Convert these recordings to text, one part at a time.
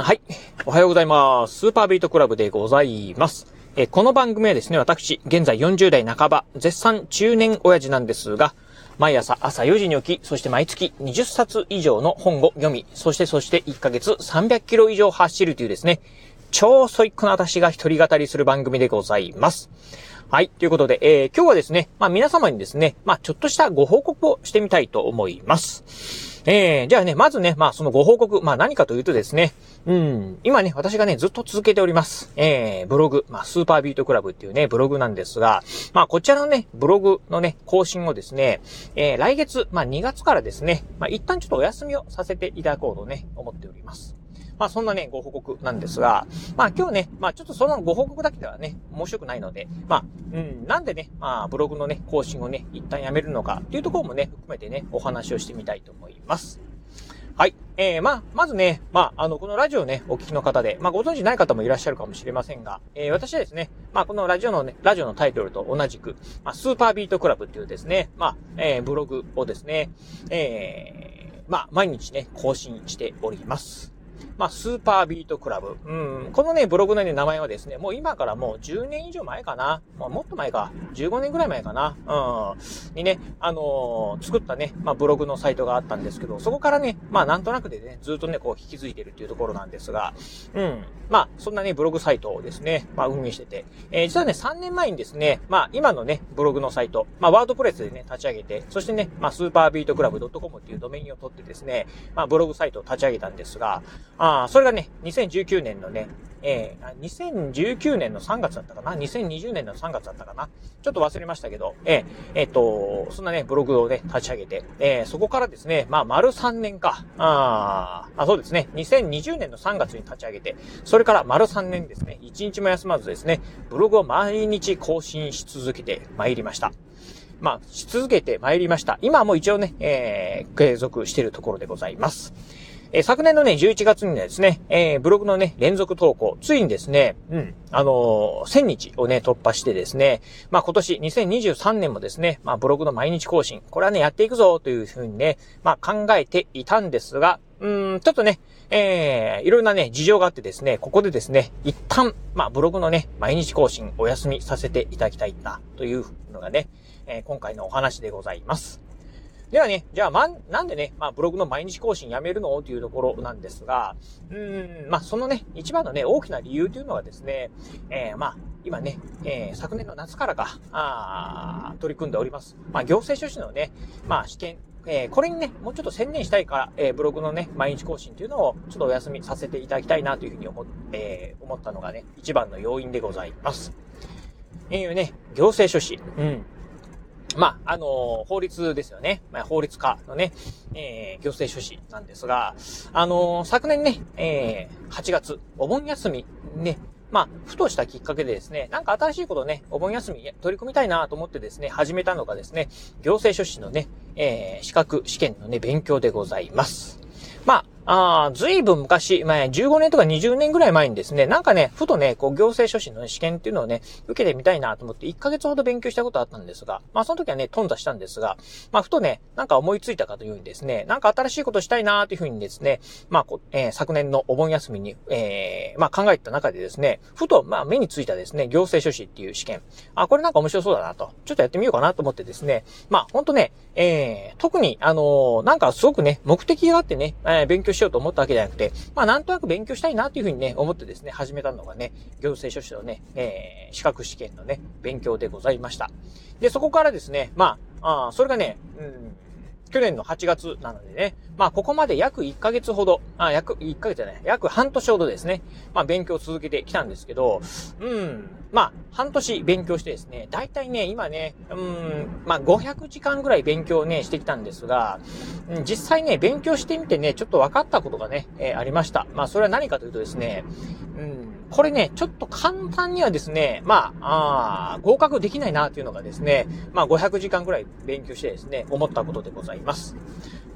はい。おはようございます。スーパービートクラブでございます。えこの番組はですね、私、現在40代半ば、絶賛中年親父なんですが、毎朝朝4時に起き、そして毎月20冊以上の本を読み、そしてそして1ヶ月300キロ以上走るというですね、超ソイックな私が一人語りする番組でございます。はい。ということで、えー、今日はですね、まあ皆様にですね、まあちょっとしたご報告をしてみたいと思います。えー、じゃあね、まずね、まあそのご報告、まあ何かというとですね、うん、今ね、私がね、ずっと続けております。えー、ブログ、まあスーパービートクラブっていうね、ブログなんですが、まあこちらのね、ブログのね、更新をですね、えー、来月、まあ2月からですね、まあ一旦ちょっとお休みをさせていただこうとね、思っております。まあそんなね、ご報告なんですが、まあ今日ね、まあちょっとそのご報告だけではね、面白くないので、まあ、うん、なんでね、まあブログのね、更新をね、一旦やめるのかっていうところもね、含めてね、お話をしてみたいと思います。はい。えー、まあ、まずね、まあ、あの、このラジオね、お聞きの方で、まあ、ご存知ない方もいらっしゃるかもしれませんが、えー、私はですね、まあ、このラジオのね、ラジオのタイトルと同じく、まあ、スーパービートクラブっていうですね、まあ、えー、ブログをですね、えー、まあ、毎日ね、更新しております。まあ、スーパービートクラブ。うん。このね、ブログの、ね、名前はですね、もう今からもう10年以上前かな。まあ、もっと前か。15年ぐらい前かな。うん。にね、あのー、作ったね、まあ、ブログのサイトがあったんですけど、そこからね、まあ、なんとなくでね、ずっとね、こう、引き継いでるっていうところなんですが、うん。まあ、そんなね、ブログサイトをですね、まあ、運営してて、えー、実はね、3年前にですね、まあ、今のね、ブログのサイト、まあ、ワードプレスでね、立ち上げて、そしてね、まあ、スーパービートクラブ .com っていうドメインを取ってですね、まあ、ブログサイトを立ち上げたんですが、ああ、それがね、2019年のね、えー、2019年の3月だったかな ?2020 年の3月だったかな？ちょっと忘れましたけど、えー、えー、っと、そんなね、ブログをね、立ち上げて、えー、そこからですね、まあ、丸3年か。ああ、そうですね。2020年の3月に立ち上げて、それから丸3年ですね、1日も休まずですね、ブログを毎日更新し続けて参りました。まあ、し続けて参りました。今はもう一応ね、えー、継続しているところでございます。えー、昨年のね、11月にですね、えー、ブログのね、連続投稿、ついにですね、うん、あの、1000日をね、突破してですね、まあ今年2023年もですね、まあブログの毎日更新、これはね、やっていくぞというふうにね、まあ考えていたんですが、うん、ちょっとね、えー、いろんなね、事情があってですね、ここでですね、一旦、まあブログのね、毎日更新お休みさせていただきたいな、というのがね、えー、今回のお話でございます。ではね、じゃあ、ま、なんでね、まあ、ブログの毎日更新やめるのというところなんですが、うん、まあ、そのね、一番のね、大きな理由というのはですね、えー、まあ、今ね、えー、昨年の夏からか、あ取り組んでおります。まあ、行政書士のね、まあ、試験、えー、これにね、もうちょっと専念したいから、えー、ブログのね、毎日更新というのをちょっとお休みさせていただきたいなというふうに思,、えー、思ったのがね、一番の要因でございます。えー、ね、行政書士。うん。まあ、あのー、法律ですよね。まあ、法律家のね、えー、行政書士なんですが、あのー、昨年ね、えー、8月、お盆休み、ね、まあ、ふとしたきっかけでですね、なんか新しいことね、お盆休み取り組みたいなと思ってですね、始めたのがですね、行政書士のね、えー、資格試験のね、勉強でございます。まあ、ああ、ずいぶん昔、まあ、15年とか20年ぐらい前にですね、なんかね、ふとね、こう、行政書士の、ね、試験っていうのをね、受けてみたいなと思って、1ヶ月ほど勉強したことあったんですが、まあ、その時はね、頓挫したんですが、まあ、ふとね、なんか思いついたかというようにですね、なんか新しいことしたいなというふうにですね、まあ、こえー、昨年のお盆休みに、えー、まあ、考えた中でですね、ふと、まあ、目についたですね、行政書士っていう試験、あ、これなんか面白そうだなと、ちょっとやってみようかなと思ってですね、まあ、ほんとね、えー、特に、あのー、なんかすごくね、目的があってね、えー、勉強ししようと思ったわけじゃなくて、まあなんとなく勉強したいなというふうにね、思ってですね、始めたのがね、行政書士のね、えー、資格試験のね、勉強でございました。で、そこからですね、まあ、あそれがね、うん、去年の8月なのでね、まあ、ここまで約1ヶ月ほど、あ、約、1ヶ月じゃない、約半年ほどですね、まあ、勉強を続けてきたんですけど、うん、まあ、半年勉強してですね、だいたいね、今ね、うん、まあ、500時間ぐらい勉強ね、してきたんですが、うん、実際ね、勉強してみてね、ちょっと分かったことがね、えー、ありました。まあ、それは何かというとですね、うん、これね、ちょっと簡単にはですね、まあ、あ合格できないなというのがですね、まあ500時間くらい勉強してですね、思ったことでございます。い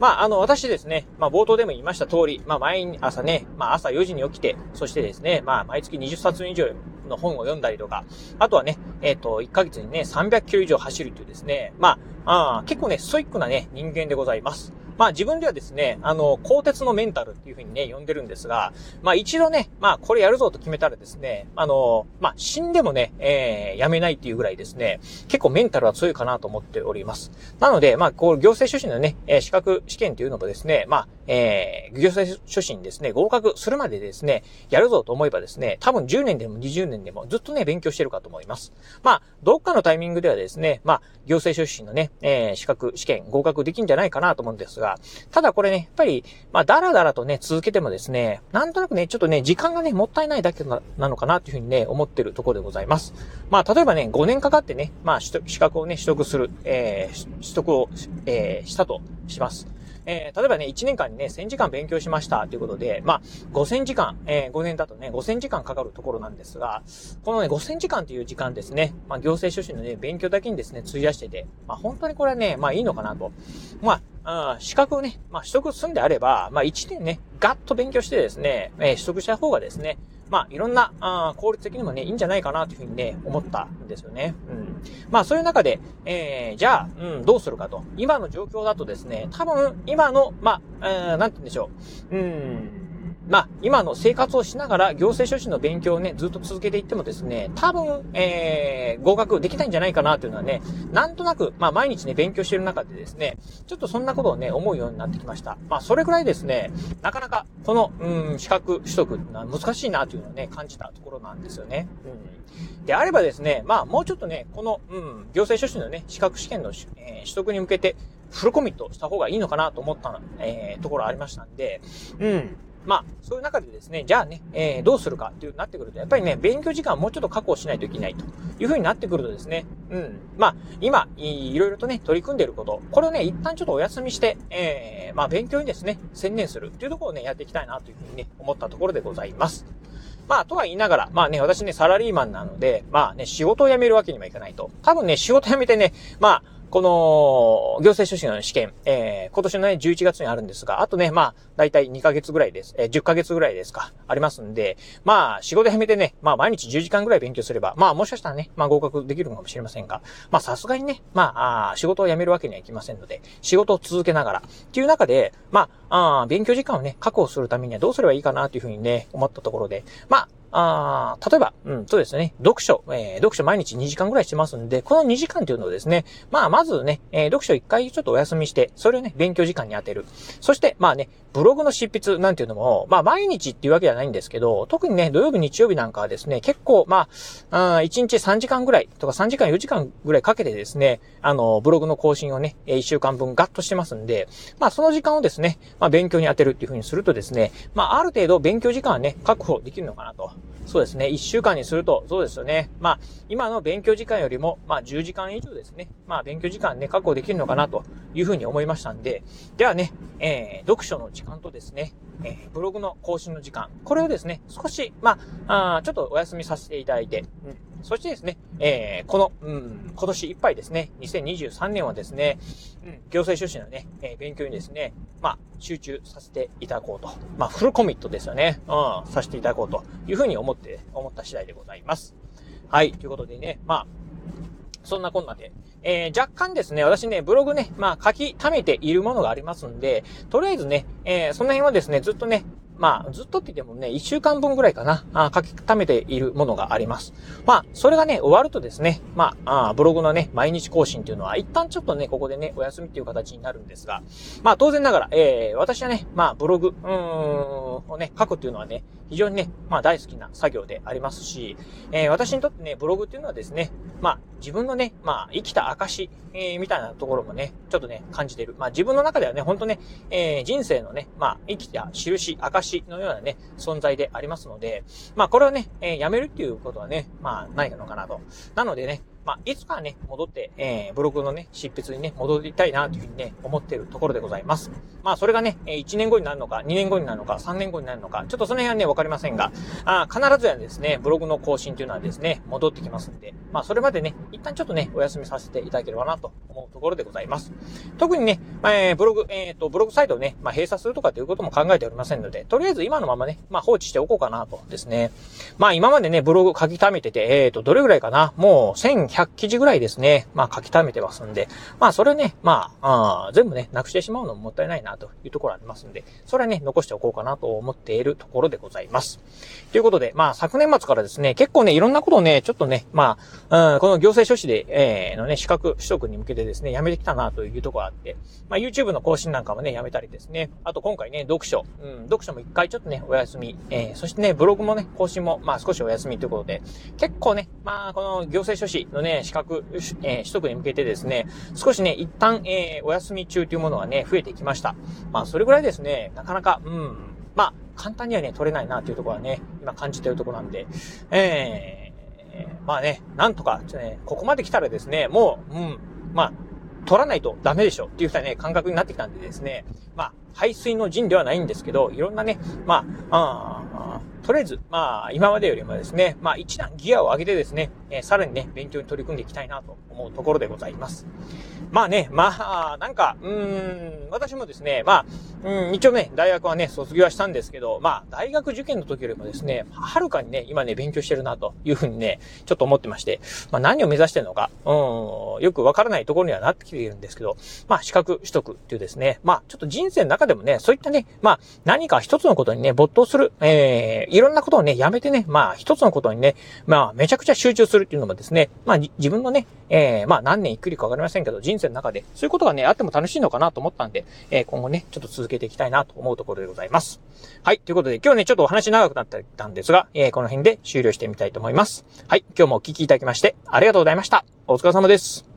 まあ、あの、私ですね、まあ冒頭でも言いました通り、まあ毎朝ね、まあ朝4時に起きて、そしてですね、まあ毎月20冊以上の本を読んだりとか、あとはね、えっ、ー、と、1ヶ月にね、300キロ以上走るというですね、まあ、あ結構ね、ストイックなね、人間でございます。まあ自分ではですね、あの、鋼鉄のメンタルっていうふうにね、呼んでるんですが、まあ一度ね、まあこれやるぞと決めたらですね、あの、まあ死んでもね、えー、やめないっていうぐらいですね、結構メンタルは強いかなと思っております。なので、まあこう、行政書士のね、えー、資格試験っていうのもですね、まあ、えー、行政書士にですね、合格するまでですね、やるぞと思えばですね、多分10年でも20年でもずっとね、勉強してるかと思います。まあ、どっかのタイミングではですね、まあ、行政書士のね、えー、資格、試験、合格できるんじゃないかなと思うんですが、がただこれね、やっぱり、まあ、だらだらとね、続けてもですね、なんとなくね、ちょっとね、時間がね、もったいないだけなのかなというふうにね、思ってるところでございます。まあ、例えばね、5年かかってね、まあ、資格をね、取得する、えー、取得を、えー、したとします。えー、例えばね、1年間にね、1000時間勉強しましたということで、まあ、5000時間、えー、5年だとね、5000時間かかるところなんですが、このね、5000時間という時間ですね、まあ、行政書士のね、勉強だけにですね、費やしてて、まあ、本当にこれはね、まあ、いいのかなと。まあ、資格をね、まあ、取得するんであれば、まあ、1年ね、ガッと勉強してですね、えー、取得した方がですね、まあ、いろんな、あ効率的にもね、いいんじゃないかなというふうにね、思ったんですよね。うん。まあ、そういう中で、えー、じゃあ、うん、どうするかと。今の状況だとですね、多分、今の、まあ、えー、なんて言うんでしょう。うん。まあ、今の生活をしながら行政書士の勉強をね、ずっと続けていってもですね、多分、えー、合格できないんじゃないかなというのはね、なんとなく、まあ、毎日ね、勉強している中でですね、ちょっとそんなことをね、思うようになってきました。まあ、それぐらいですね、なかなか、この、うん、資格取得は難しいなというのをね、感じたところなんですよね。うん。であればですね、まあ、もうちょっとね、この、うん、行政書士のね、資格試験の、えー、取得に向けて、フルコミットした方がいいのかなと思った、えー、ところありましたんで、うん。まあ、そういう中でですね、じゃあね、えー、どうするかっていうなってくると、やっぱりね、勉強時間をもうちょっと確保しないといけないという風になってくるとですね、うん。まあ、今、いろいろとね、取り組んでいること、これをね、一旦ちょっとお休みして、えー、まあ、勉強にですね、専念するっていうところをね、やっていきたいなというふうにね、思ったところでございます。まあ、とは言いながら、まあね、私ね、サラリーマンなので、まあね、仕事を辞めるわけにもいかないと。多分ね、仕事辞めてね、まあ、この、行政書士の試験、えー、今年のね、11月にあるんですが、あとね、まあ、だいたい2ヶ月ぐらいです。えー、10ヶ月ぐらいですか、ありますんで、まあ、仕事辞めてね、まあ、毎日10時間ぐらい勉強すれば、まあ、もしかしたらね、まあ、合格できるかもしれませんが、まあ、さすがにね、まあ、あ仕事を辞めるわけにはいきませんので、仕事を続けながら、っていう中で、まあ、あ勉強時間をね、確保するためにはどうすればいいかなというふうにね、思ったところで、まあ、あ例えば、うん、そうですね、読書、えー、読書毎日2時間ぐらいしてますんで、この2時間というのをですね、まあ、まずね、えー、読書1回ちょっとお休みして、それをね、勉強時間に当てる。そして、まあね、ブログの執筆なんていうのも、まあ、毎日っていうわけじゃないんですけど、特にね、土曜日、日曜日なんかはですね、結構、まあ、1日3時間ぐらいとか3時間、4時間ぐらいかけてですね、あの、ブログの更新をね、1週間分ガッとしてますんで、まあ、その時間をですね、まあ、勉強に当てるっていう風にするとですね、まあ、ある程度勉強時間はね、確保できるのかなと。そうですね。1週間にすると、そうですよね。まあ、今の勉強時間よりも、まあ、10時間以上ですね。まあ、勉強時間ね、確保できるのかなというふうに思いましたんで、ではね、えー、読書の時間とですね、えー、ブログの更新の時間、これをですね、少し、まあ、あちょっとお休みさせていただいて、うん、そしてですね、えー、この、うん、今年いっぱいですね、2023年はですね、うん、行政書士のね、えー、勉強にですね、まあ、集中させていただこうと。まあ、フルコミットですよね。うん、させていただこうというふうに思って、思った次第でございます。はい、ということでね、まあ、そんなこんなで、えー、若干ですね、私ね、ブログね、まあ書き溜めているものがありますんで、とりあえずね、えー、その辺はですね、ずっとね、まあ、ずっとって言ってもね、1週間分ぐらいかな、あ書き溜めているものがあります。まあ、それがね、終わるとですね、まあ、あブログのね、毎日更新っていうのは、一旦ちょっとね、ここでね、お休みっていう形になるんですが、まあ、当然ながら、えー、私はね、まあ、ブログ、うーん、をね、書くっていうのはね、非常にね、まあ、大好きな作業でありますし、えー、私にとってね、ブログっていうのはですね、まあ、自分のね、まあ、生きた証、えー、みたいなところもね、ちょっとね、感じてる。まあ、自分の中ではね、ほんとね、えー、人生のね、まあ、生きた印、証のようなね、存在でありますので、まあ、これをね、えー、やめるっていうことはね、まあ、ないのかなと。なのでね、まあ、いつかね、戻って、えー、ブログのね、執筆にね、戻りたいなというふうにね、思っているところでございます。まあ、それがね、1年後になるのか、2年後になるのか、3年後になるのか、ちょっとその辺はね、わかりませんが、あ必ずやですね、ブログの更新というのはですね、戻ってきますんで、まあ、それまでね、一旦ちょっとね、お休みさせていただければなと思うところでございます。特にね、えー、ブログ、えっ、ー、と、ブログサイトをね、まあ、閉鎖するとかということも考えておりませんので、とりあえず今のままね、まあ、放置しておこうかなとですね。まあ、今までね、ブログ書き溜めてて、えっ、ー、と、どれぐらいかなもう、100 100記事ぐらいですね、まあ書き溜めてますんで、まあそれね、まあ、あ全部ね、なくしてしまうのももったいないなというところありますんで、それはね、残しておこうかなと思っているところでございます。ということで、まあ昨年末からですね、結構ね、いろんなことをね、ちょっとね、まあ、うん、この行政書士で、えー、のね、資格取得に向けてですね、やめてきたなというところがあって、まあ YouTube の更新なんかもね、やめたりですね、あと今回ね、読書、うん、読書も一回ちょっとね、お休み、えー、そしてね、ブログもね、更新も、まあ少しお休みということで、結構ね、まあこの行政書士のね、資格、えー、取得に向けてですね、少しね、一旦、えー、お休み中というものがね、増えてきました。まあそれぐらいですね、なかなか、うん、まあ簡単にはね、取れないなというところはね、今感じているところなんで、えー、まあね、なんとか、ね、ここまで来たらですね、もう、うん、まあ、取らないとダメでしょっていうふうなね、感覚になってきたんでですね、まあ、排水の陣ではないんですけど、いろんなね、まあ、あとりあえず、まあ、今までよりもですね、まあ、一段ギアを上げてですね、えー、さらにね、勉強に取り組んでいきたいなと思うところでございます。まあね、まあ、なんか、うーん、私もですね、まあ、うん、一応ね、大学はね、卒業はしたんですけど、まあ、大学受験の時よりもですね、はるかにね、今ね、勉強してるなというふうにね、ちょっと思ってまして、まあ、何を目指してるのか、うん、よくわからないところにはなってきているんですけど、まあ、資格取得っていうですね、まあ、ちょっと人生の中でもね、そういったね、まあ、何か一つのことにね、没頭する、えー、いろんなことをね、やめてね、まあ、一つのことにね、まあ、めちゃくちゃ集中するっていうのもですね、まあ、自分のね、えー、まあ、何年いくりかわかりませんけど、人生の中で、そういうことがね、あっても楽しいのかなと思ったんで、えー、今後ね、ちょっと続けていきたいなと思うところでございます。はい、ということで、今日ね、ちょっとお話長くなってたんですが、えー、この辺で終了してみたいと思います。はい、今日もお聞きいただきまして、ありがとうございました。お疲れ様です。